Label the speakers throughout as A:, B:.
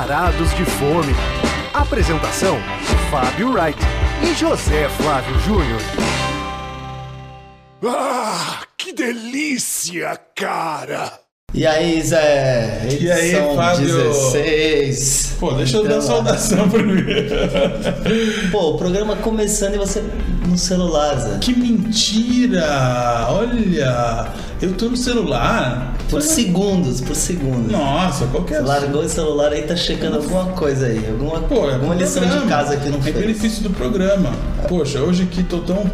A: Varados de Fome. Apresentação: Fábio Wright e José Flávio Júnior.
B: Ah, que delícia, cara!
C: E aí, Zé? Edição
D: E aí, Fábio?
C: 16.
D: Pô, deixa eu dar
C: Então,
D: saudação primeiro.
C: Pô, o programa começando e você no celular, Zé.
D: Que mentira! Olha, eu tô no celular.
C: Por segundos, por segundos.
D: Nossa, qualquer
C: Você largou o celular aí, tá checando alguma coisa aí. Alguma,
D: Pô, é
C: alguma lição
D: programa.
C: de casa que não
D: É
C: fez.
D: benefício do programa. Poxa, hoje aqui tô tão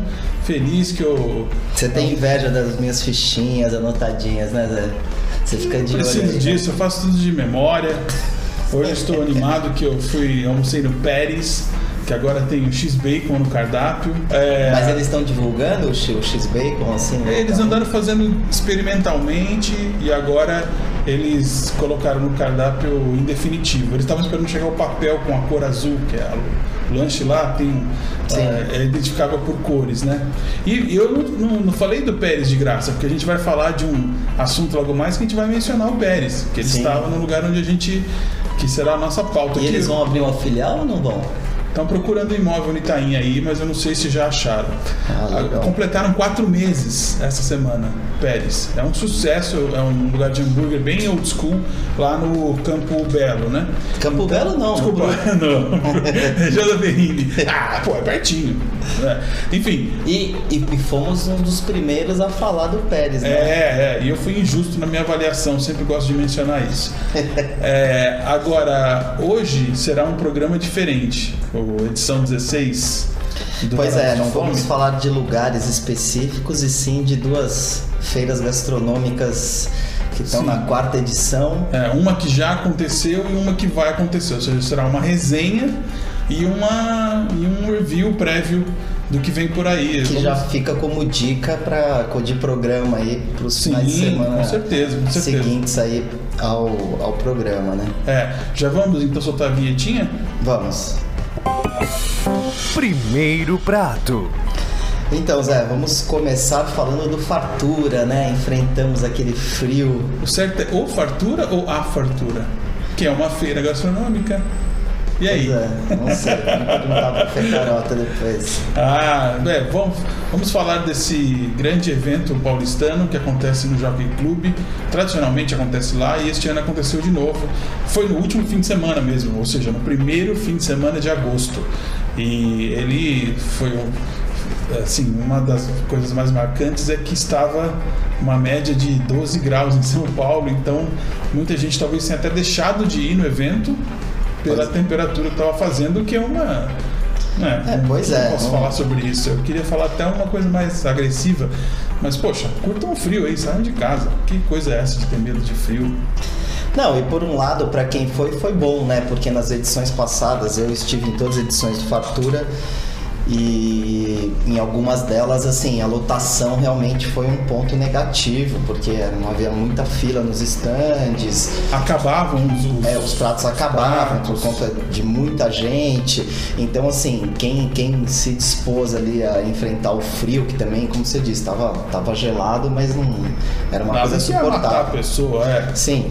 D: feliz que eu
C: Você tem inveja das minhas fichinhas anotadinhas, né, Zé? Você fica de olho
D: preciso
C: aí. né?
D: disso, eu faço tudo de memória. Hoje estou animado que eu fui almocei no Pérez, que agora tem o X-Bacon no cardápio. É,
C: Mas eles estão divulgando o X-Bacon, assim? né?
D: Eles andaram fazendo experimentalmente e agora eles colocaram no cardápio em definitivo. Eles estavam esperando chegar o papel com a cor azul, que é o lanche lá, tem
C: Sim.
D: é, identificável por cores, né? E, e eu não, não- não falei do Pérez de graça, porque a gente vai falar de um assunto logo mais que a gente vai mencionar o Pérez, que ele
C: Sim.
D: estava no lugar onde a gente que será a nossa pauta.
C: E
D: que
C: eles vão abrir uma filial ou não vão?
D: Estão procurando imóvel no Itaim aí, mas eu não sei se já acharam.
C: Ah, legal.
D: Completaram quatro meses essa semana, Pérez. É um sucesso, é um lugar de hambúrguer bem old school lá no Campo Belo, né?
C: Campo Belo não.
D: Desculpa, não. Da Berrini. Ah, pô, é pertinho. né? Enfim,
C: E, e, e fomos um dos primeiros a falar do Pérez, né?
D: É, é, e eu fui injusto na minha avaliação, sempre gosto de mencionar isso. É, agora, hoje será um programa diferente, o edição 16. do
C: Pois é, não vamos falar de lugares específicos e sim de duas feiras gastronômicas que estão na quarta edição.
D: É, uma que já aconteceu e uma que vai acontecer, ou seja, será uma resenha e, uma, e um review prévio do que vem por aí.
C: Que
D: Vamos-
C: já fica como dica pra, de programa aí para os finais de semana
D: com certeza, com certeza.
C: seguintes aí ao, ao programa, né?
D: É, já vamos então soltar a vinhetinha?
C: Vamos.
A: Primeiro prato.
C: Então, Zé, vamos começar falando do fartura, né? Enfrentamos aquele frio.
D: O certo é ou fartura ou a fartura, que é uma feira gastronômica. E aí?
C: É, não sei, vamos perguntar pro Fê Carota depois.
D: Ah, é, vamos, vamos falar desse grande evento paulistano que acontece no Jockey Club. Tradicionalmente acontece lá e este ano aconteceu de novo. Foi no último fim de semana mesmo, ou seja, no primeiro fim de semana de agosto. E ele foi um- assim, uma das coisas mais marcantes é que estava uma média de 12 graus em São Paulo, então muita gente talvez tenha até deixado de ir no evento pela temperatura que estava fazendo, que é uma né,
C: É, pois
D: não
C: é,
D: posso falar sobre isso. Eu queria falar até uma coisa mais agressiva. Mas, poxa, curtam o frio aí, saiam de casa. Que coisa é essa de ter medo de frio?
C: Não, e por um lado, pra quem foi, foi bom, né? Porque nas edições passadas eu estive em todas as edições de Fartura e em algumas delas, assim, a lotação realmente foi um ponto negativo, porque não havia muita fila nos estandes,
D: Acabavam os.
C: é, os pratos acabavam por
D: pratos.
C: conta de muita gente. Então, assim, quem, quem se dispôs ali a enfrentar o frio, que também, como você disse, estava tava gelado, mas não era uma
D: Nada
C: coisa
D: matar a
C: suportável.
D: pessoa, é.
C: Sim,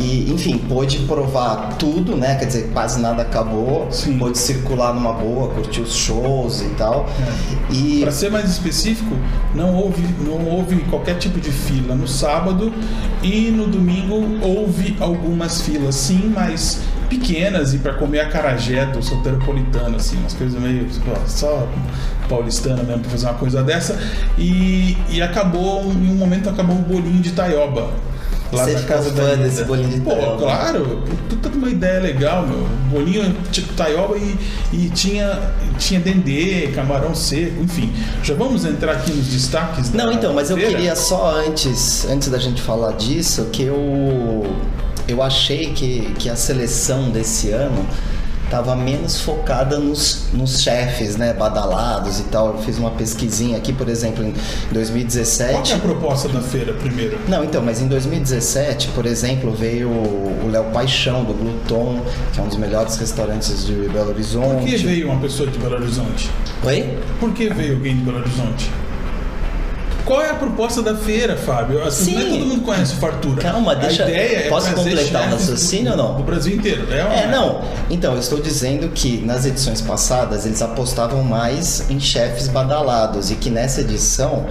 C: e enfim, pôde provar tudo, né? Quer dizer, quase nada acabou.
D: Sim.
C: Pôde circular numa boa, curtir os shows e tal. E
D: Para ser mais específico, não houve, não houve qualquer tipo de fila no sábado e no domingo houve algumas filas, sim, mas pequenas e para comer acarajé do soteropolitano, assim, umas coisas meio pô, só paulistana mesmo para fazer uma coisa dessa. E, e acabou, em um momento acabou o bolinho de taioba. Lá
C: Você
D: na casa
C: fã
D: da
C: desse bolinho de
D: Pô,
C: taioba?
D: claro, puta de uma ideia legal, meu. Bolinho tipo taioba e, e tinha, tinha dendê, camarão seco, enfim. Já vamos entrar aqui nos destaques da
C: Não, então, mas eu
D: feira?
C: queria só antes, antes da gente falar disso, que eu eu achei que, que a seleção desse ano estava menos focada nos, nos chefes, né, badalados e tal. Eu fiz uma pesquisinha aqui, por exemplo, em
D: Qual que
C: 2017.
D: é a proposta da feira primeiro?
C: Não, então, mas em 2017, por exemplo, veio o Léo Paixão do Gluton, que é um dos melhores restaurantes de Belo
D: Por
C: Horizonte.
D: que veio uma pessoa de Belo Horizonte?
C: Oi?
D: Por que veio alguém de Belo Horizonte? Qual é a proposta da feira, Fábio? Assim, não é
C: Sim.
D: todo mundo conhece o Fartura.
C: Calma, deixa-
D: A ideia é
C: posso
D: trazer
C: completar o raciocínio ou não?
D: Do Brasil inteiro. É, ou
C: É,
D: é?
C: não. Então, eu estou dizendo que nas edições passadas eles apostavam mais em chefes badalados e que nessa edição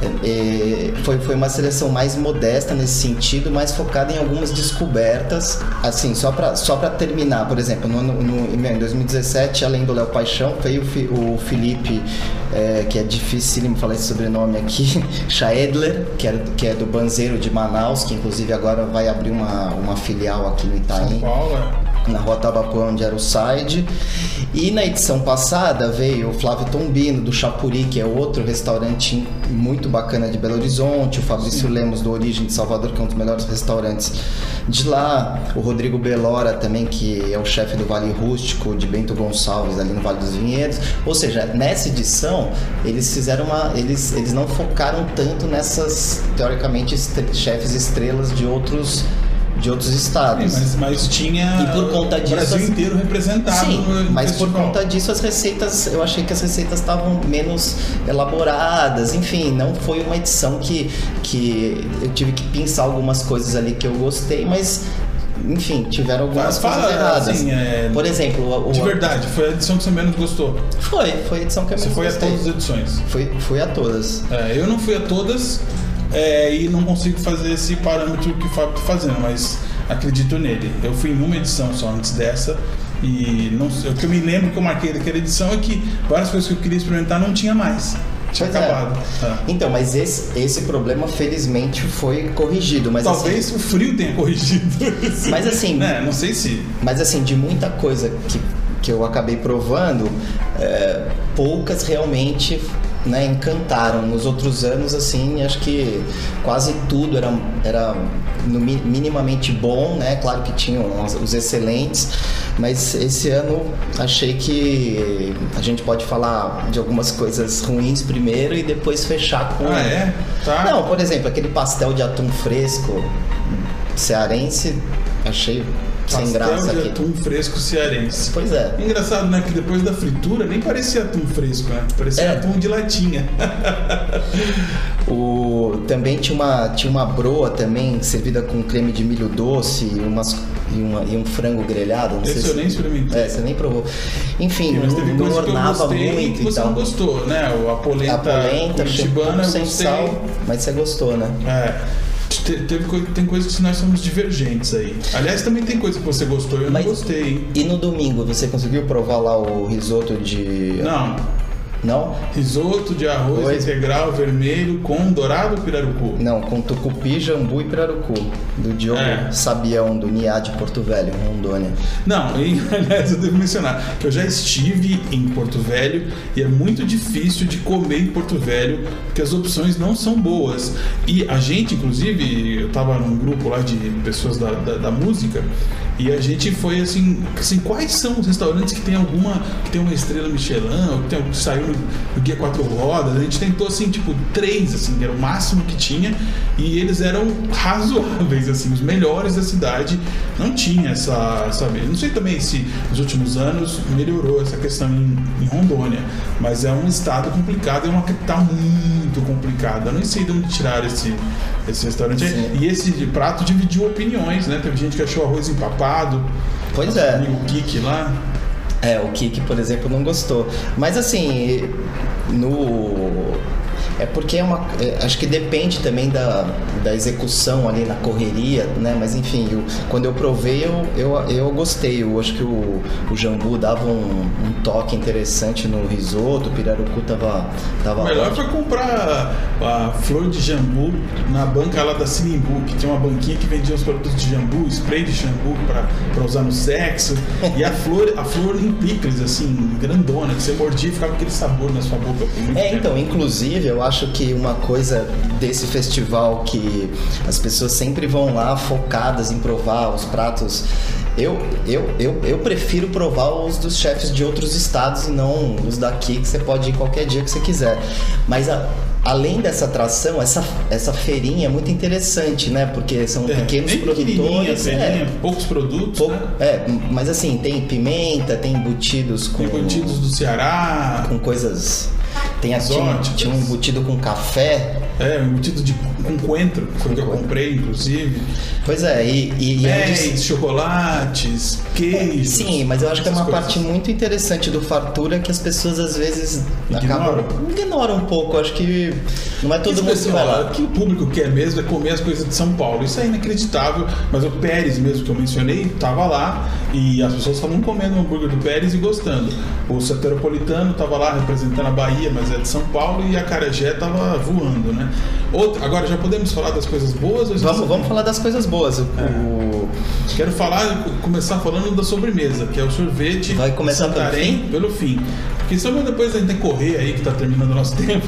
C: é, é, foi, foi uma seleção mais modesta nesse sentido, mais focada em algumas descobertas. Assim, só para só pra terminar, por exemplo, no, no- em 2017, além do Léo Paixão, veio o Felipe, é, que é difícil falar esse sobrenome aqui, Schaedler, que é, que é do Banzeiro de Manaus, que inclusive agora vai abrir uma, uma filial aqui no Itaim
D: São Paulo, é.
C: Na Rua Tabapuã, onde era o side. E na edição passada veio o Flávio Tombino, do Chapuri, que é outro restaurante muito bacana de Belo Horizonte, o Fabrício Lemos, do Origem de Salvador, que é um dos melhores restaurantes de lá, o Rodrigo Belora também, que é o chefe do Vale Rústico, de Bento Gonçalves, ali no Vale dos Vinhedos. Ou seja, nessa edição, eles fizeram uma. Eles, eles não focaram tanto nessas, teoricamente, estre- chefes estrelas de outros. De outros
D: Sim,
C: estados.
D: mas, mas tinha
C: E por conta
D: o
C: disso,
D: Brasil
C: as-
D: inteiro representado
C: Sim,
D: no,
C: mas por
D: festival.
C: conta disso as receitas, eu achei que as receitas estavam menos elaboradas, enfim, não foi uma edição que, que eu tive que pensar algumas coisas ali que eu gostei, mas enfim, tiveram algumas
D: Fala,
C: coisas erradas.
D: assim, é,
C: Por exemplo, o, o-
D: De verdade, foi a edição que você menos gostou.
C: foi, foi a edição que eu
D: Você
C: menos
D: foi a
C: gostei.
D: todas as edições.
C: Fui, fui a todas.
D: É, eu não fui a todas é, e não consigo fazer esse parâmetro que o Fábio está fazendo, mas acredito nele. Eu fui em uma edição só antes dessa e não, o que eu me lembro que eu marquei daquela edição é que várias coisas que eu queria experimentar não tinha mais. Tinha
C: Pois é.
D: acabado. Tá.
C: Então, mas esse, esse problema felizmente foi corrigido, mas
D: Talvez
C: assim,
D: o frio tenha corrigido.
C: Mas assim-
D: Né, não sei se.
C: Mas assim, de muita coisa que, que eu acabei provando, é, poucas realmente né, encantaram. Nos outros anos, assim, acho que quase tudo era, era no mi- minimamente bom, né? Claro que tinham os, os excelentes, mas esse ano achei que a gente pode falar de algumas coisas ruins primeiro e depois fechar com.
D: Ah, é? Tá.
C: Não, por exemplo, aquele pastel de atum fresco cearense, achei sem graça
D: de
C: aqui.
D: atum fresco cearense.
C: Pois é.
D: Engraçado, né? Que depois da fritura nem parecia atum fresco, né? Parecia
C: É.
D: atum de latinha.
C: O, também tinha uma, tinha uma broa também, servida com creme de milho doce e, umas, e, uma- e um frango grelhado. Não sei
D: Esse
C: se,
D: eu nem experimentei.
C: É, você nem provou. Enfim,
D: Sim, mas teve
C: não, ornava
D: gostei
C: muito e
D: você não gostou, né? O- A polenta,
C: A polenta,
D: curitibana,
C: sem
D: gostei.
C: sal, mas você gostou, né?
D: É. Te- Teve, tem coisas que nós somos divergentes aí. Aliás, também tem coisa que você gostou e eu
C: Mas-
D: não gostei?
C: E no domingo, você conseguiu provar lá o risoto de...
D: Não.
C: Não?
D: Risoto de arroz integral vermelho com dourado ou pirarucu.
C: Não, com tucupi, jambu e pirarucu. Do Diogo
D: É.
C: Sabião, do Niá de Porto Velho, Rondônia.
D: Não, e, aliás, eu devo mencionar que eu já estive em Porto Velho e é muito difícil de comer em Porto Velho porque as opções não são boas. E a gente, inclusive, eu tava num grupo lá de pessoas da, da, da música e a gente foi assim, assim, quais são os restaurantes que tem alguma, que tem uma estrela Michelin, ou que, tem, que saiu no, no Guia Quatro Rodas, a gente tentou assim, tipo, três, assim, que era o máximo que tinha, e eles eram razoáveis, assim, os melhores da cidade, não tinha essa, sabe, não sei também se nos últimos anos melhorou essa questão em, em Rondônia, mas é um estado complicado, é uma capital muito complicada, eu não sei de onde tirar esse, esse restaurante,
C: Sim.
D: e esse prato dividiu opiniões, né, teve gente que achou arroz empapado,
C: Pois é.
D: amigo Kiki lá,
C: É, o Kiki, por exemplo, não gostou. Mas assim, no. É porque é uma. é, acho que depende também da, da execução ali na correria, né? Mas enfim, eu- quando eu provei, eu, eu, eu gostei. Eu acho que o, o jambu dava um, um toque interessante no risoto, o pirarucu tava, tava
D: O melhor
C: ótimo.
D: foi comprar a flor de jambu na banca lá da Sinimbu, que tinha uma banquinha que vendia os produtos de jambu, spray de jambu pra usar no sexo. E a flor, a flor em picles, assim, grandona, que você mordia e ficava aquele sabor na sua boca
C: É,
D: tempo.
C: então, inclusive, eu acho que uma coisa desse festival que as pessoas sempre vão lá focadas em provar os pratos. Eu, eu, eu, eu prefiro provar os dos chefes de outros estados e não os daqui, que você pode ir qualquer dia que você quiser. Mas a- além dessa atração, essa, essa feirinha é muito interessante, né? Porque são
D: É,
C: pequenos produtores. é,
D: poucos produtos,
C: pouco-
D: né?
C: é, mas assim, tem pimenta, tem embutidos com.
D: Embutidos do Ceará.
C: com coisas Tem a, tinha, tinha um embutido com café.
D: É, um embutido de, com coentro, que foi o que eu comprei, inclusive.
C: Pois é, e, e, e é
D: Pés, chocolates, queijos.
C: Sim, mas eu acho que é uma
D: essas
C: parte
D: coisas.
C: muito interessante do fartura que as pessoas às vezes
D: Ignoram.
C: acabam ignoram um pouco. Acho que não é todo mundo que vai
D: pessoal,
C: lá.
D: O que o público quer mesmo é comer as coisas de São Paulo. Isso é inacreditável, mas o Pérez mesmo que eu mencionei estava lá e as pessoas estavam comendo o hambúrguer do Pérez e gostando. O Soteropolitano estava lá representando a Bahia, mas é de São Paulo e a Carajé estava voando, né? Outra, agora já podemos falar das coisas boas? Ou
C: Vamos, vamos falar das coisas boas. O-
D: É. Quero falar, começar falando da sobremesa, que é o sorvete
C: Vai começar pelo
D: Santarém
C: fim?
D: pelo fim. Porque senão depois a gente tem que correr aí, que tá terminando o nosso tempo.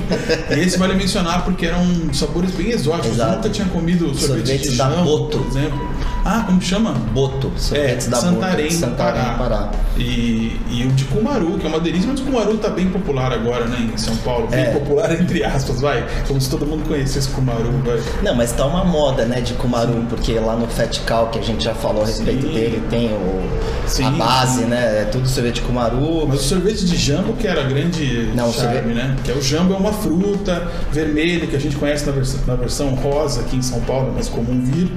D: e esse vale mencionar porque eram sabores bem exóticos.
C: Exato.
D: Eu nunca tinha comido sorvete
C: Sorvetes
D: de
C: da
D: jambo,
C: Boto.
D: por exemplo. Ah, como chama?
C: Boto,
D: É,
C: sorvetes da
D: Santarém,
C: Boto, Santarém,
D: Pará.
C: Pará.
D: E, e o de Cumaru, que é uma delícia, mas o Cumaru tá bem popular agora, né, em São Paulo. Bem
C: É.
D: popular, entre aspas, vai. Como se todo mundo conhecesse Cumaru, vai.
C: Não, mas tá uma moda, né, de Kumaru, porque lá no Fat Cow, que a gente já falou a respeito
D: Sim.
C: dele, tem o,
D: Sim,
C: a base,
D: sim.
C: né, é tudo sorvete de Kumaru.
D: Mas o sorvete de jambo que era grande
C: Não,
D: charme,
C: sorvete-
D: né? Que é o jambo é uma fruta vermelha que a gente conhece na versão, na versão rosa aqui em São Paulo, é mais comum vir.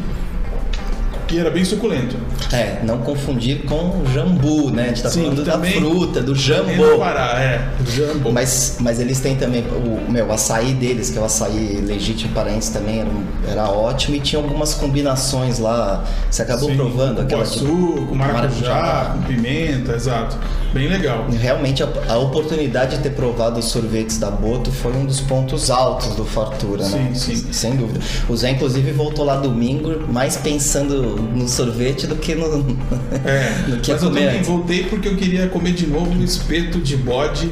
D: E era bem suculento.
C: É, não confundir com jambu, né, a gente tá
D: Sim,
C: falando
D: também-
C: da fruta, do jambu.
D: Pará, é, o jambo.
C: Mas, mas eles têm também o meu o açaí deles, que é o açaí legítimo paraense também, era, era ótimo e tinha algumas combinações lá. Você acabou
D: Sim,
C: provando
D: com
C: aquela
D: açúcar, com maracujá,
C: maracujá.
D: com pimenta, exato. Bem legal.
C: Realmente a, a oportunidade de ter provado os sorvetes da Boto foi um dos pontos altos do Fartura, né?
D: Sim, sim.
C: Sem dúvida. O Zé, inclusive, voltou lá domingo mais pensando no sorvete do que no,
D: É,
C: no que
D: mas eu também voltei porque eu queria comer de novo um espeto de bode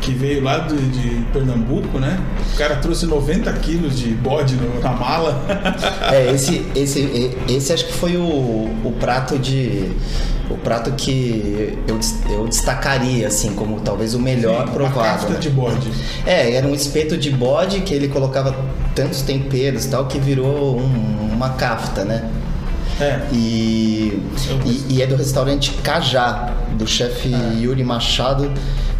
D: que veio lá do- de Pernambuco, né? O cara trouxe 90 quilos de bode na mala.
C: É, esse, esse, esse acho que foi o, o prato de. O prato que eu, eu destacaria, assim, como talvez o melhor
D: Sim,
C: provado.
D: Uma
C: né?
D: de bode.
C: É, era um espeto de bode que ele colocava tantos temperos e tal que virou um- uma cafta, né?
D: É.
C: E, e, e é do restaurante Cajá, do chefe Yuri Machado,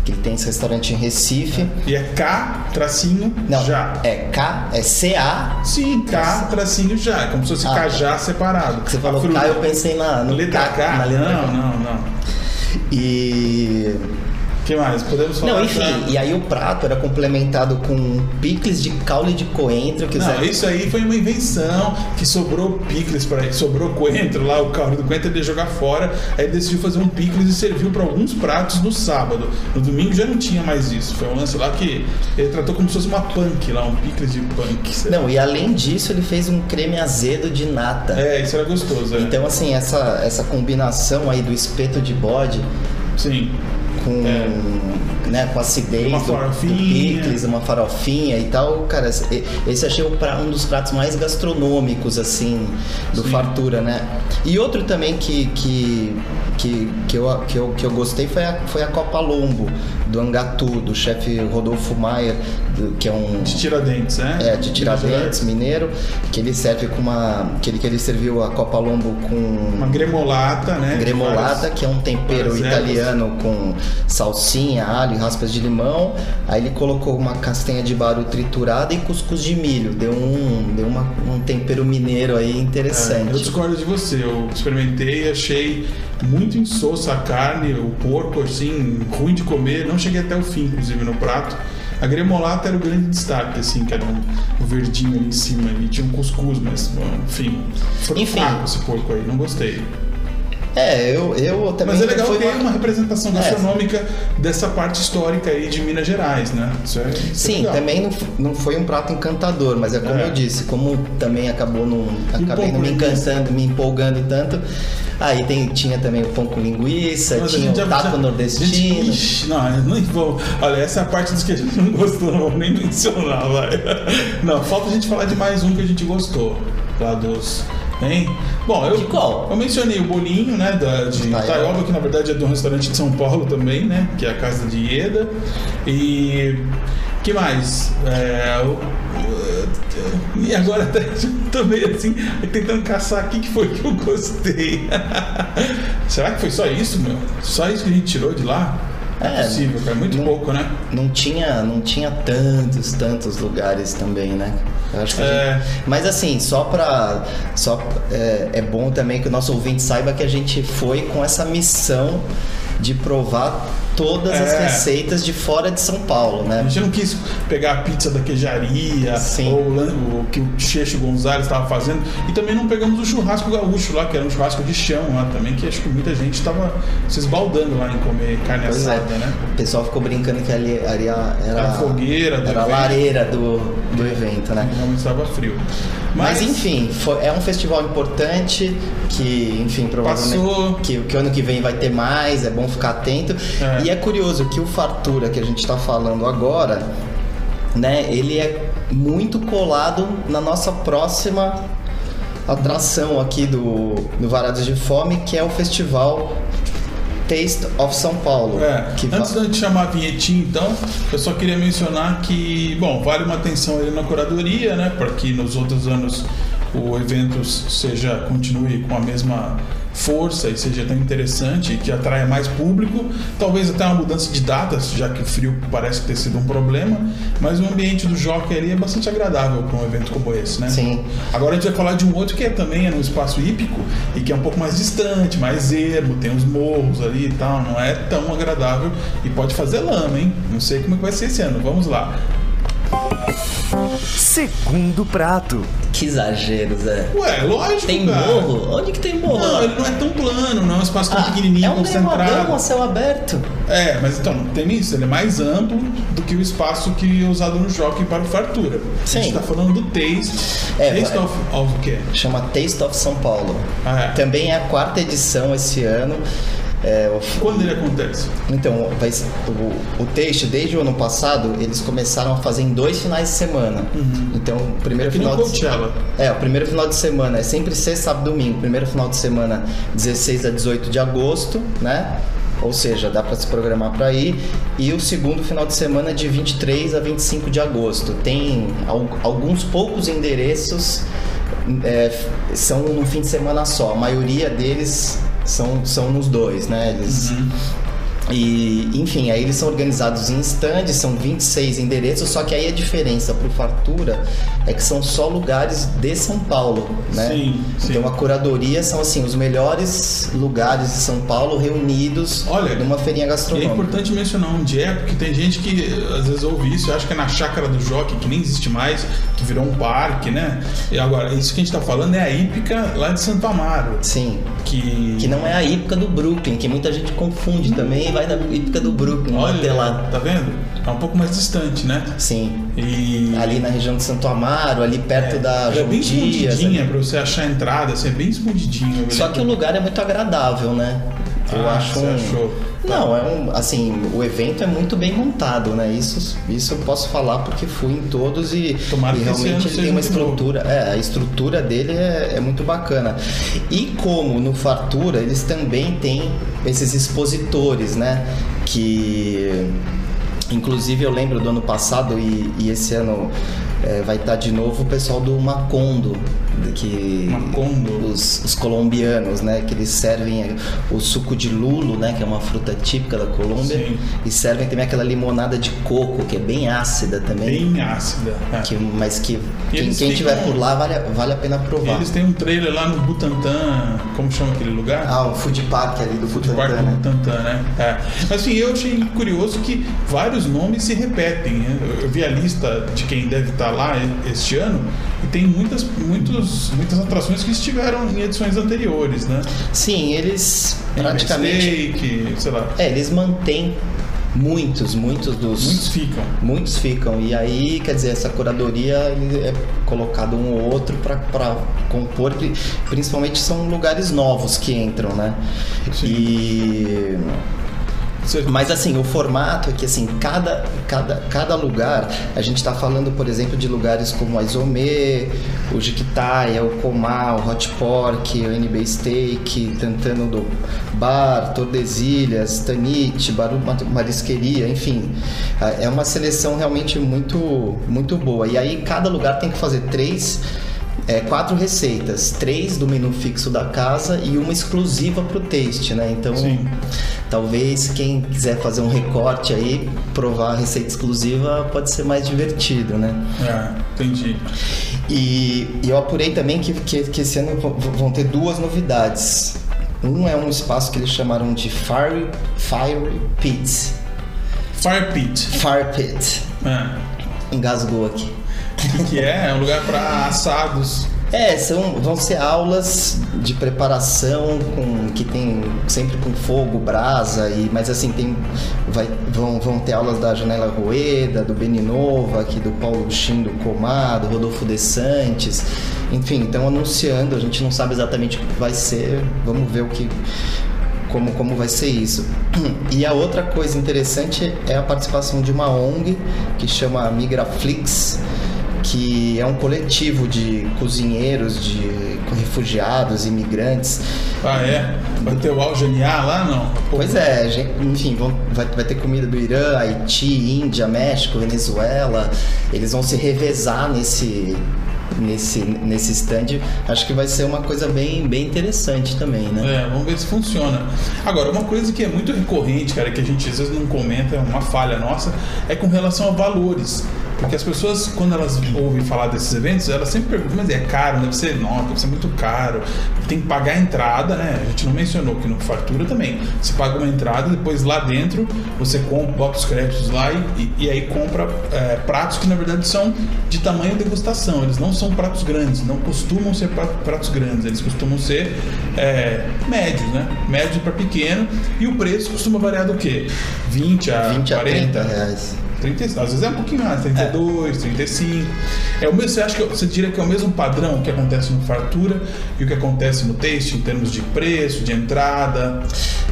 C: que ele tem esse restaurante em Recife.
D: E é K, tracinho,
C: Não,
D: já.
C: é K, é C-A.
D: Sim, K, tracinho, já. É como se fosse
C: Ah,
D: cajá separado.
C: Você falou. K, eu pensei na, no
D: Letra K?
C: na letra
D: não,
C: K.
D: não, não.
C: E.
D: O que mais? Podemos falar
C: Não, enfim, e aí o prato era complementado com picles de caule de coentro que
D: Não,
C: Zé-
D: isso aí foi uma invenção que sobrou picles para ele, sobrou coentro lá, o caldo do coentro ele ia jogar fora, aí ele decidiu fazer um picles e serviu para alguns pratos no sábado. No domingo já não tinha mais isso. Foi um lance lá que ele tratou como se fosse uma punk lá, um picles de punk. sei.
C: Não, e além disso, ele fez um creme azedo de nata.
D: É, isso era gostoso, é.
C: Então, assim, essa, essa combinação aí do espeto de bode
D: Sim.
C: Com, né, com acidez
D: Uma
C: do, do
D: farofinha.
C: picles, uma farofinha e tal, cara, esse achei um dos pratos mais gastronômicos, assim, do
D: Sim.
C: Fartura, né? E outro também que, que, que, que, eu, que, eu, que eu gostei foi a, foi a Copa Lombo, do Angatu, do chefe Rodolfo Maier, do- que é um...
D: De Tiradentes, né?
C: É, de Tiradentes, mineiro, que ele serve com uma... Que ele, que ele serviu a Copa Lombo com...
D: Uma gremolata, né?
C: Gremolata,
D: várias-
C: que é um tempero
D: ervas.
C: italiano com salsinha, alho raspas de limão. Aí ele colocou uma castanha de baru triturada e cuscuz de milho. Deu um, deu uma- um tempero mineiro aí
D: É, eu
C: interessante.
D: discordo de você. Eu experimentei e achei muito insossa a carne, o porco, assim, ruim de comer. Não cheguei até o fim, inclusive, no prato. A gremolata era o grande destaque, assim, que era um, o verdinho ali em cima. E tinha um cuscuz, mas, enfim. Foi
C: Enfim.
D: fraco esse porco aí, não gostei.
C: É, eu, eu também.
D: Mas é legal
C: foi
D: ter uma representação
C: É.
D: gastronômica dessa parte histórica aí de Minas Gerais, né? Isso é, isso é
C: Sim,
D: legal.
C: também não, não foi um prato encantador, mas é como
D: É.
C: eu disse, como também acabou não, acabei não me encantando, me empolgando tanto. Aí tem, tinha também o pão com linguiça,
D: Mas
C: tinha o
D: já-
C: taco
D: já-
C: nordestino.
D: Gente, ixi, não, não vou. Olha, essa é a parte dos que a gente não gostou, não vou nem mencionar, vai. Não, falta a gente falar de mais um que a gente gostou. Lá dos. Bom, eu,
C: De qual?
D: eu mencionei o bolinho, né? Da, de
C: Taioba.
D: Taioba, que na verdade é de um restaurante de São Paulo também, né? Que é a Casa de Ieda. E. que mais? É, e agora até meio assim, tentando caçar aqui que foi que eu gostei. Será que foi só isso, meu? Só isso que a gente tirou de lá? É, possível, cara. Muito
C: não,
D: pouco, né?
C: Não tinha, não tinha tantos, tantos lugares também, né? Eu acho que
D: É.
C: gente- Mas assim, só pra. Só, é, é bom também que o nosso ouvinte saiba que a gente foi com essa missão de provar todas as
D: É.
C: receitas de fora de São Paulo,
D: A
C: né?
D: gente não quis pegar a pizza da queijaria
C: Sim.
D: ou o que o Checho Gonzalez estava fazendo. E também não pegamos o churrasco gaúcho lá, que era um churrasco de chão lá também, que acho que muita gente estava se esbaldando lá em comer carne
C: Pois é.
D: assada, né?
C: O pessoal ficou brincando que ali, ali era,
D: Era a fogueira
C: era a lareira do, do evento, né?
D: Realmente estava frio.
C: Mas, enfim, foi- é um festival importante que, enfim, provavelmente
D: Passou.
C: que, que o ano que vem vai ter mais, é bom ficar atento.
D: É.
C: E é curioso que o Fartura que a gente está falando agora, né, ele é muito colado na nossa próxima atração aqui do, do Varados de Fome, que é o festival Taste of São Paulo.
D: É,
C: que
D: antes
C: va-
D: de chamar a vinhetinha, então, eu só queria mencionar que, bom, vale uma atenção ali na curadoria, né, para que nos outros anos o evento seja continue com a mesma força e seja tão interessante e que atraia mais público, talvez até uma mudança de datas, já que o frio parece ter sido um problema, mas o ambiente do jockey ali é bastante agradável para um evento como esse, né?
C: Sim.
D: Agora a gente vai falar de um outro que é, também é num espaço hípico e que é um pouco mais distante, mais ermo, tem uns morros ali e tal, não é tão agradável e pode fazer lama, hein? Não sei como é que vai ser esse ano, vamos lá.
A: Segundo prato.
C: Que exagero, Zé.
D: Ué, lógico,
C: Tem
D: cara.
C: morro? Onde que tem morro?
D: Não, ele não é tão plano, não é um espaço tão
C: Ah,
D: pequenininho,
C: é um
D: concentrado.
C: gremadão a céu aberto.
D: É, mas então, tem isso, ele é mais amplo do que o espaço que é usado no jockey para o fartura. A
C: Sim.
D: gente tá falando do taste.
C: É,
D: taste
C: vai.
D: of, of o quê?
C: Chama Taste of São Paulo.
D: Ah, é.
C: Também é a quarta edição esse ano. É, o-
D: Quando ele acontece?
C: então, o, o Taste, desde o ano passado, eles começaram a fazer em dois finais de semana. Então, o primeiro
D: no
C: final de
D: Coachella.
C: É, o primeiro final de semana é sempre sexta, sábado e domingo. Primeiro final de semana, 16 a 18 de agosto, né? Ou seja, dá para se programar para ir. E o segundo final de semana de 23 a 25 de agosto. Tem al- alguns poucos endereços, é, são no fim de semana só. A maioria deles são, são nos dois, né? Eles, e, enfim, aí eles são organizados em stands, são 26 endereços, só que aí a diferença pro Fartura é que são só lugares de São Paulo, né?
D: Sim, sim.
C: Então a curadoria são assim, os melhores lugares de São Paulo reunidos
D: Olha,
C: numa feirinha
D: é
C: gastronômica.
D: importante mencionar onde é, porque tem gente que às vezes ouve isso e acha que é na chácara do Jockey, que nem existe mais, que virou um parque, né? E agora, isso que a gente tá falando é a hípica lá de Santo Amaro.
C: Sim.
D: Que.
C: Que não é a hípica do Brooklyn, que muita gente confunde também e vai na hípica do Brooklyn,
D: Olha,
C: lá.
D: tá vendo? É um pouco mais distante, né?
C: Sim.
D: E.
C: Ali na região de Santo Amaro, ali perto da
D: Ela é
C: João
D: bem
C: Dias.
D: escondidinha
C: ali.
D: pra você achar a entrada, assim, é bem escondidinho.
C: Só que o lugar é muito agradável, né? Eu
D: Ah,
C: acho
D: você
C: um...
D: achou?
C: Não, é um, assim, o evento é muito bem montado, né? Isso, isso eu posso falar porque fui em todos e, e realmente ele tem uma estrutura, é, a estrutura dele é, é muito bacana. E como no Fartura eles também têm esses expositores, né? Que Inclusive eu lembro do ano passado e, e esse ano é, vai estar de novo o pessoal do Macondo, que
D: Macondo.
C: os, os colombianos, né, que eles servem o suco de lulo, né, que é uma fruta típica da Colômbia,
D: Sim.
C: e servem também aquela limonada de coco que é bem ácida também,
D: Bem ácida. é.
C: que, mas que quem, quem tiver por lá vale, a- vale a pena provar.
D: eles têm um trailer lá no Butantã, como chama aquele lugar?
C: Ah, o food park ali do
D: de
C: Butantã,
D: Parque
C: né?
D: Butantã, né? É. Assim, eu achei curioso que vários nomes se repetem. né? Eu vi a lista de quem deve estar lá este ano e tem muitas, muitos, muitas atrações que estiveram em edições anteriores, né?
C: Sim, eles praticamente
D: Steak, sei lá.
C: É, eles mantêm muitos, muitos dos.
D: Muitos ficam.
C: Muitos ficam. E aí, quer dizer, essa curadoria é colocado um ou outro para compor, pri- principalmente são lugares novos que entram, né?
D: Sim.
C: E. Mas assim, o formato é que assim, cada, cada, cada lugar, a gente está falando, por exemplo, de lugares como a Isomê, o Jiquitaia, o Comá, o Hot Pork, o NB Steak, Tantano do Bar, Tordesilhas, Tanite, Baru Marisqueria, enfim. É uma seleção realmente muito, muito boa. E aí cada lugar tem que fazer três é, quatro receitas, três do menu fixo da casa e uma exclusiva pro taste, né? Então,
D: Sim.
C: Talvez quem quiser fazer um recorte aí, provar a receita exclusiva, pode ser mais divertido, né?
D: É, entendi.
C: E, e eu apurei também que, que, que esse ano vão ter duas novidades. Um é um espaço que eles chamaram de Fire, Fire Pit.
D: Fire Pit.
C: Fire Pit.
D: É.
C: Engasgou aqui.
D: O que, que é? É um lugar para assados.
C: É, são, vão ser aulas de preparação com que tem sempre com fogo, brasa e mas assim tem vai, vão, vão ter aulas da Janela Rueda, do Beninova, aqui do Paulo Chim do Comar, do Rodolfo De Santos. Enfim, estão anunciando, a gente não sabe exatamente o que vai ser. Vamos ver o que como, como vai ser isso. E a outra coisa interessante é a participação de uma ONG que chama Migraflix, que é um coletivo de cozinheiros, de refugiados, imigrantes.
D: Ah, é? Vai ter o Al Genial lá, não?
C: Pois é, gente, enfim, vão- vai, vai ter comida do Irã, Haiti, Índia, México, Venezuela. Eles vão se revezar nesse nesse nesse stand. Acho que vai ser uma coisa bem bem interessante também, né?
D: É, vamos ver se funciona. Agora, uma coisa que é muito recorrente, cara, que a gente às vezes não comenta, é uma falha nossa, é com relação a valores. Porque as pessoas, quando elas ouvem falar desses eventos, elas sempre perguntam, mas é caro, deve ser, não, deve ser muito caro. Tem que pagar a entrada, né? A gente não mencionou que no Fartura também. Você paga uma entrada, depois lá dentro você compra, bota os créditos lá e, e aí compra é, pratos que na verdade são de tamanho degustação. Eles não são pratos grandes, não costumam ser pra- pratos grandes, eles costumam ser é, médios, né? Médio para pequeno. E o preço costuma variar do quê? 20 a
C: 20 a
D: 40
C: 30 reais.
D: 30, às vezes é um pouquinho mais, 32, 35. É o mesmo, você acha que você diria que é o mesmo padrão que acontece no fartura e o que acontece no taste em termos de preço, de entrada?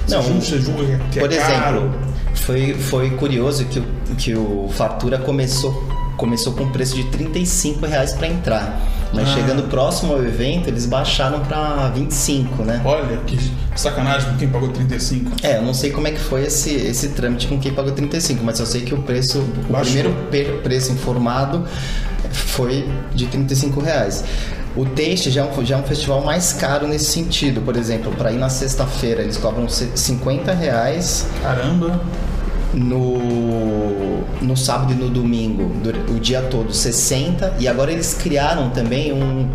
C: Não,
D: você julga que é
C: Por
D: caro?
C: exemplo, foi, foi curioso que, o- que o Fartura começou, começou com preço de 35 reais para entrar. Mas
D: Ah.
C: chegando próximo ao evento, eles baixaram para 25, né?
D: Olha, que sacanagem com quem pagou 35.
C: É, eu não sei como é que foi esse, esse trâmite com quem pagou 35, mas eu sei que o preço, o
D: Baixou.
C: primeiro pe- preço informado foi de 35 reais. O Taste já é, um, já é um festival mais caro nesse sentido. Por exemplo, para ir na sexta-feira eles cobram c- 50 reais
D: Caramba.
C: No, no sábado e no domingo, o dia todo, 60. E agora eles criaram também um,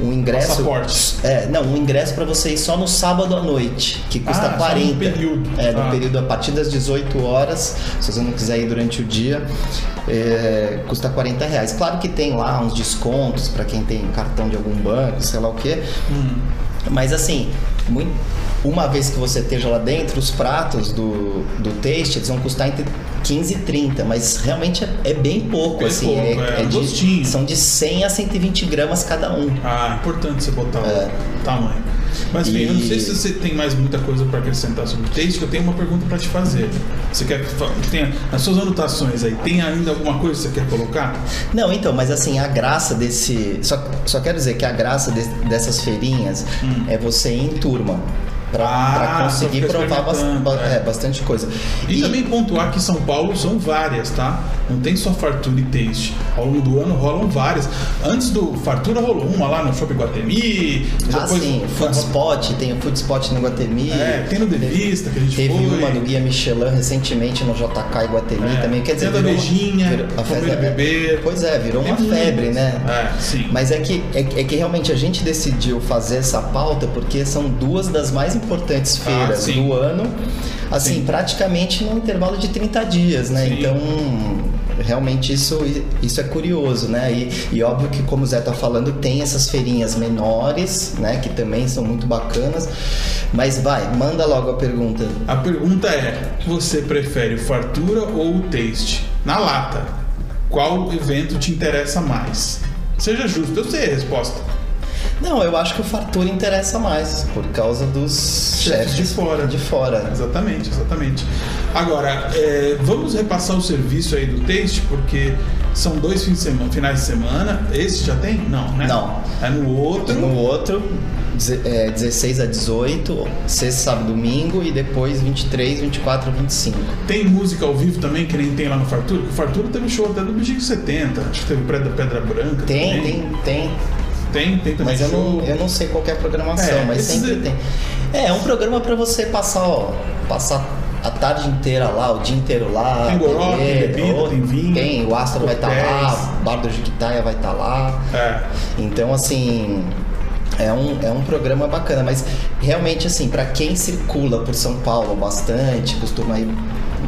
C: um ingresso.
D: Passaportes.
C: É, não, um ingresso para você ir só no sábado à noite, que custa
D: Ah, só no
C: 40.
D: período.
C: É, no
D: Ah.
C: período a partir das 18 horas, se você não quiser ir durante o dia, é, custa 40 reais. Claro que tem lá uns descontos para quem tem cartão de algum banco, sei lá o que. Mas assim, mui- uma vez que você esteja lá dentro, os pratos do, do taste eles vão custar entre 15 e 30, mas realmente é, é bem pouco,
D: Bem
C: assim.
D: pouco, é, um
C: de-
D: gostinho.
C: são de 100 a 120 gramas cada um.
D: Ah, importante você botar o tamanho. Mas enfim, eu não sei
C: E-
D: se você tem mais muita coisa para acrescentar sobre o que eu tenho uma pergunta para te fazer. Você quer que tenha nas suas anotações aí, tem ainda alguma coisa que você quer colocar?
C: Não, então, mas assim, a graça desse. Só, só quero dizer que a graça de- dessas feirinhas é você ir em turma.
D: Hum. Ah,
C: conseguir provar bas-
D: experimentando,
C: ba-
D: é.
C: é, bastante coisa.
D: E, também pontuar que São Paulo são várias, tá? Não tem só fartura e taste. Ao longo do ano rolam várias. Antes do fartura rolou uma lá no Shopping Guatemi.
C: Ah, sim, Food Spot, tem o Food Spot no Guatemi.
D: É, tem no Devista que a gente
C: Teve
D: foi.
C: uma do Guia Michelin recentemente no JK e Guatemi
D: É,
C: também. Quer dizer, virou-
D: beijinha,
C: virou- a festa-
D: e beber.
C: Pois é, virou
D: Tem
C: uma febre, né?
D: É, sim.
C: Mas é que, é, é que realmente a gente decidiu fazer essa pauta porque são duas das mais importantes feiras
D: Ah,
C: do ano, assim,
D: Sim.
C: praticamente num intervalo de 30 dias, né?
D: Sim.
C: Então, realmente isso, isso é curioso, né? E, e óbvio que, como o Zé tá falando, tem essas feirinhas menores, né? Que também são muito bacanas. Mas vai, manda logo a pergunta.
D: A pergunta é: você prefere fartura ou o taste? Na lata, qual evento te interessa mais? Seja justo, eu sei a resposta.
C: Não, eu acho que o Fartura interessa mais, por causa dos
D: Chefes de fora.
C: De fora.
D: Exatamente, exatamente. Agora, é, vamos repassar o serviço aí do Taste, porque são dois fins de semana, finais de semana. Esse já tem? Não, né?
C: Não.
D: É no outro.
C: No outro, deze- é, 16 a 18, sexta, sábado, domingo e depois 23, 24, 25.
D: Tem música ao vivo também, que nem tem lá no Fartura? O Fartura teve show até do Bigigo 70, acho que teve Pedra Branca.
C: Tem,
D: também.
C: tem, tem.
D: Tem, tem também
C: Mas eu não, eu não sei qual é a programação,
D: É,
C: mas sempre
D: é-
C: tem. É, é um programa pra você passar, ó, passar a tarde inteira lá, o dia inteiro lá.
D: Tem goró, tem bebida, tem vinho,
C: Tem, o Astro vai estar
D: coquetéis.
C: lá, o Bar do Jiquitaia vai estar lá.
D: É.
C: Então, assim, é um, é um programa bacana, mas realmente, assim, para quem circula por São Paulo bastante, costuma ir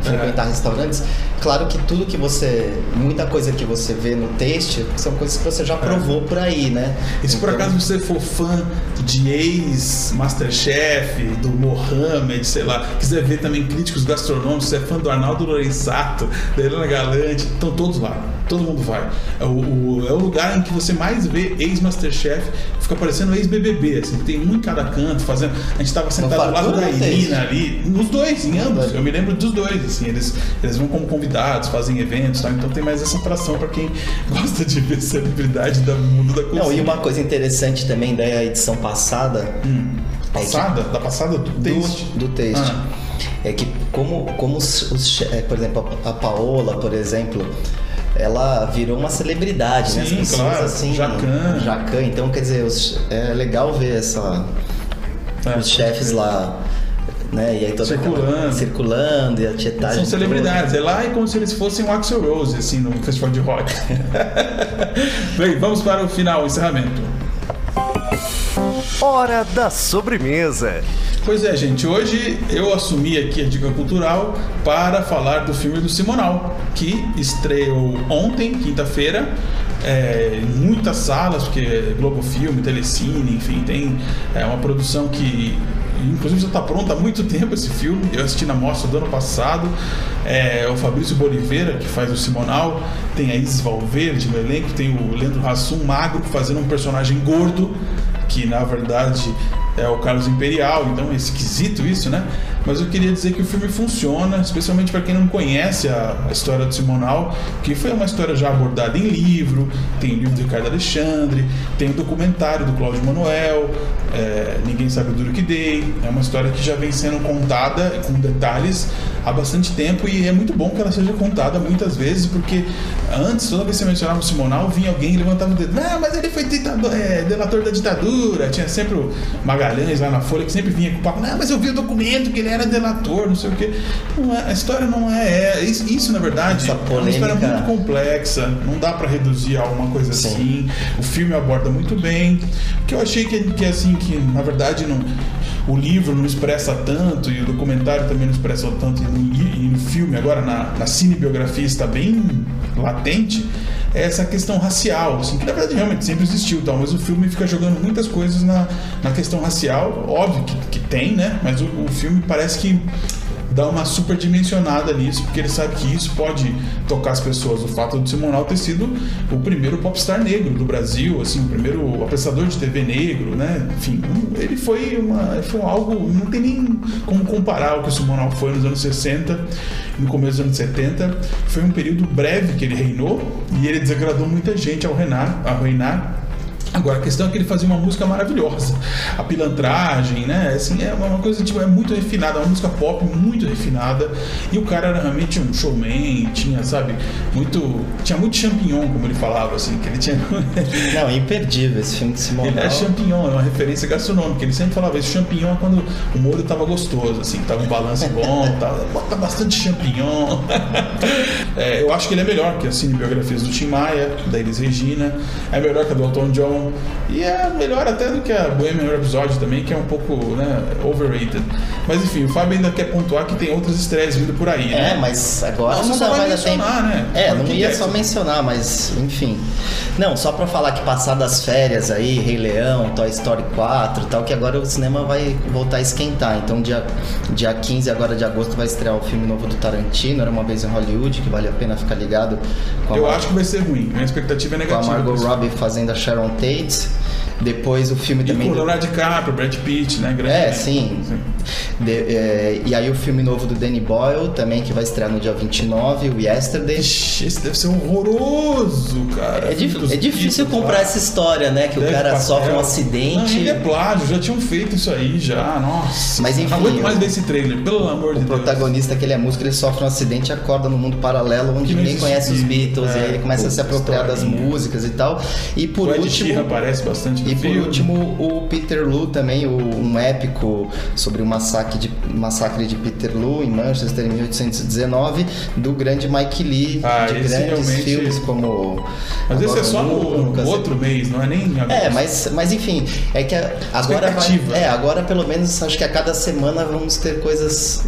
C: frequentar restaurantes, claro que tudo que você, muita coisa que você vê no taste são coisas que você já provou por aí, né?
D: E se por
C: Então,
D: acaso você for fã de ex-Masterchef, do Mohamed, sei lá, quiser ver também críticos gastronômicos, você é fã do Arnaldo Lorenzato, da Helena Galante, estão todos lá. Todo mundo vai. É o, o- é o lugar em que você mais vê ex-Masterchef, fica parecendo ex-BBB, assim, tem um em cada canto fazendo. A gente tava sentado ao lado da? Irina ali, nos dois, em ambos. Eu me lembro dos dois, assim, eles, eles vão como convidados, fazem eventos, tá? então tem mais essa atração pra quem gosta de ver celebridade do mundo da cozinha.
C: Não, e uma coisa interessante também da edição passada é que-
D: Hum. Passada? Da passada do taste?
C: do, do taste.
D: Ah.
C: É que como, como os, os é, por exemplo, a Paola, por exemplo, ela virou uma celebridade, né? As
D: Sim,
C: pessoas
D: claro.
C: assim.
D: Jacan.
C: Jacan. Então, quer dizer, os- é legal ver essa,
D: É,
C: os chefes lá, né? E aí toda aquela-
D: Circulando.
C: circulando e a tietagem.
D: São
C: toda.
D: celebridades. É lá é como se eles fossem o Axel Rose, assim, no festival de rock. Bem, vamos para o final, o encerramento.
A: Hora da sobremesa.
D: Pois é, gente, hoje eu assumi aqui a dica cultural para falar do filme do Simonal, que estreou ontem, quinta-feira, é, em muitas salas, porque é Globo Filme, Telecine, enfim, tem é, uma produção que inclusive já está pronta há muito tempo esse filme. Eu assisti na mostra do ano passado. É, o Fabrício Boliveira, que faz o Simonal, tem a Isis Valverde no elenco, tem o Leandro Hassum magro fazendo um personagem gordo que na verdade é o Carlos Imperial, então é esquisito isso, né? Mas eu queria dizer que o filme funciona, especialmente para quem não conhece a, a história do Simonal, que foi uma história já abordada em livro, tem o livro do Ricardo Alexandre, tem o documentário do Cláudio Manuel, é, Ninguém Sabe o Duro Que Dei, é uma história que já vem sendo contada com detalhes há bastante tempo e é muito bom que ela seja contada muitas vezes, porque antes, toda vez que você mencionava o Simonal, vinha alguém e levantava o dedo, não, mas ele foi ditador, é, delator da ditadura, tinha sempre o Magalhães lá na Folha que sempre vinha com o papo, não, mas eu vi o documento que ele era delator, não sei o quê. Não é- a história não é, é isso, isso, na verdade,
C: Essa
D: é uma história
C: polêmica-
D: muito complexa, não dá pra reduzir a uma coisa
C: Sim.
D: assim. O filme aborda muito bem. O que eu achei que, que assim, que na verdade não, o livro não expressa tanto e o documentário também não expressa tanto, e no, e no filme, agora na, na cinebiografia está bem latente, é essa questão racial, assim, que na verdade realmente sempre existiu, tal, mas o filme fica jogando muitas coisas na, na questão racial, óbvio que, que tem, né? Mas o, o filme parece que dá uma super dimensionada nisso, porque ele sabe que isso pode tocar as pessoas. O fato do Simonal ter sido o primeiro popstar negro do Brasil, assim, o primeiro apresentador de TV negro, né? Enfim, ele foi uma, foi algo, não tem nem como comparar o que o Simonal foi nos anos 60 e no começo dos anos 70. Foi um período breve que ele reinou e ele desagradou muita gente ao reinar, ao reinar. Agora, a questão é que ele fazia uma música maravilhosa. A pilantragem, né? Assim, é uma coisa tipo, é muito refinada, uma música pop muito refinada. E o cara era realmente um showman, tinha, sabe, muito. Tinha muito champignon, como ele falava, assim, que ele tinha.
C: Não, é imperdível esse filme de Simonal.
D: Ele é champignon, é uma referência gastronômica. Ele sempre falava, esse champignon é quando o molho tava gostoso, assim, que tava um balanço bom, tava, bota bastante champignon. É, eu acho que ele é melhor que as cinebiografias do Tim Maia, da Elis Regina, é melhor que a do Elton John, então, e é melhor até do que a Bohemian Rhapsody também, que é um pouco né, overrated. Mas enfim, o Fábio ainda quer pontuar que tem outras estreias vindo por aí,
C: É,
D: né?
C: mas agora
D: Não,
C: não,
D: só
C: dá
D: vai
C: mais tempo.
D: mencionar, né?
C: É, não ia
D: é
C: só mencionar, mas enfim. Não, só pra falar que passadas férias aí, Rei Leão, Toy Story 4 e tal, que agora o cinema vai voltar a esquentar. Então dia, dia 15 agora de agosto vai estrear o filme novo do Tarantino, Era Uma Vez em Hollywood, que vale a pena ficar ligado
D: Eu
C: Mar-
D: acho que vai ser ruim, minha expectativa é
C: com a
D: negativa.
C: Margot. Robbie fazendo a Sharon Tate. Depois o filme
D: E
C: também.
D: com
C: do-
D: Leonardo DiCaprio, Brad Pitt, né? Grande
C: É, sim. De- é, e aí o filme novo do Danny Boyle também, que vai estrear no dia 29, o Yesterday.
D: Ixi, esse deve ser horroroso, cara.
C: É, dif- é difícil comprar
D: lá.
C: essa história, né? Que o
D: Deve
C: cara
D: papel.
C: sofre um
D: Não,
C: acidente.
D: ele é plágio, já tinham feito isso aí já. Nossa.
C: Mas, enfim,
D: Não aguento
C: o-
D: mais ver esse trailer, pelo amor de
C: O
D: Deus.
C: protagonista, que ele é músico, ele sofre um acidente e acorda no mundo paralelo onde
D: não
C: ninguém conhece os. Beatles.
D: É,
C: e aí ele começa a se apropriar das músicas e tal. E por
D: o Ed
C: último.
D: Sheeran aparece bastante
C: E por último, o Peter Lu também, o- um épico sobre o massacre de, massacre de Peter Lu em Manchester em 1819, do grande Mike Lee,
D: Ah,
C: de grandes
D: realmente-
C: filmes como.
D: Mas esse é só no,
C: Lucas,
D: outro mês, não é nem.
C: É, mas, mas enfim, é que agora vai, é, agora pelo menos acho que a cada semana vamos ter coisas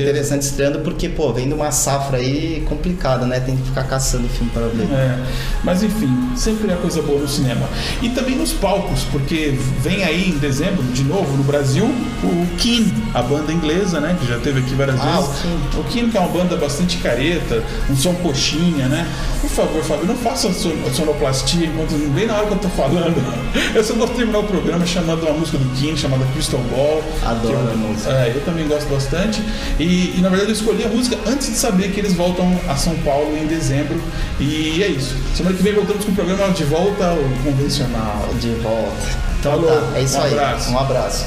C: interessantes estreando, porque, pô, vem de uma safra aí complicada, né? Tem que ficar caçando filme para ver.
D: É, mas enfim, sempre é coisa boa no cinema. E também nos palcos, porque vem aí em dezembro, de novo, no Brasil, o Keane, a banda inglesa, né? Que já teve aqui várias
C: Ah,
D: vezes.
C: o Keane.
D: Que é uma banda bastante careta, um som coxinha, né? Por favor, Fábio, não faça son- sonoplastia enquanto bem na hora que eu tô falando. Eu só vou terminar o programa chamando uma música do Keane chamada Crystal Ball.
C: Adoro
D: eu-
C: a música.
D: é, eu também gosto bastante. E, e, na verdade eu escolhi a música antes de saber que eles voltam a São Paulo em dezembro. E é isso. Semana que vem voltamos com o programa de volta ao convencional.
C: De volta. Então
D: Falou,
C: tá, é isso
D: um
C: aí.
D: abraço.
C: Um abraço.